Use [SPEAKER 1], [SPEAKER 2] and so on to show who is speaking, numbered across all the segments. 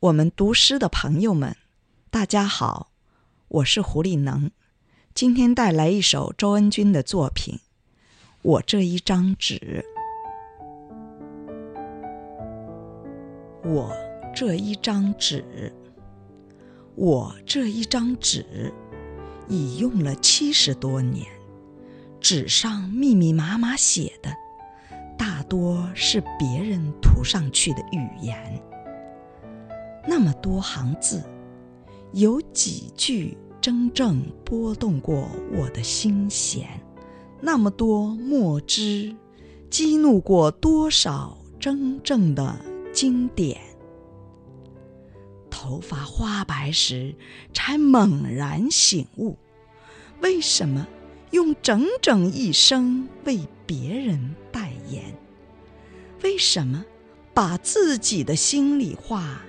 [SPEAKER 1] 我们读诗的朋友们，大家好，我是胡立能，今天带来一首周恩君的作品《我这一张纸》。我这一张纸，我这一张纸，已用了七十多年，纸上密密麻麻写的，大多是别人涂上去的语言。那么多行字，有几句真正拨动过我的心弦？那么多墨汁，激怒过多少真正的经典？头发花白时，才猛然醒悟：为什么用整整一生为别人代言？为什么把自己的心里话？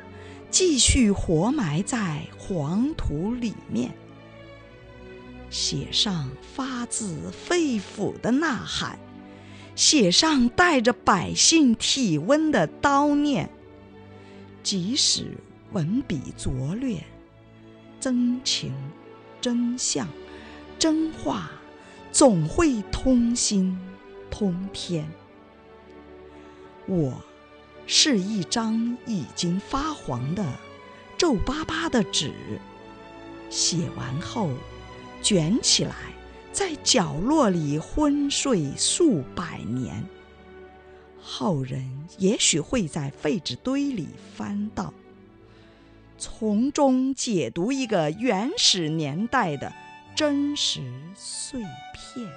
[SPEAKER 1] 继续活埋在黄土里面，写上发自肺腑的呐喊，写上带着百姓体温的叨念。即使文笔拙劣，真情、真相、真话，总会通心通天。我。是一张已经发黄的皱巴巴的纸，写完后卷起来，在角落里昏睡数百年。后人也许会在废纸堆里翻到，从中解读一个原始年代的真实碎片。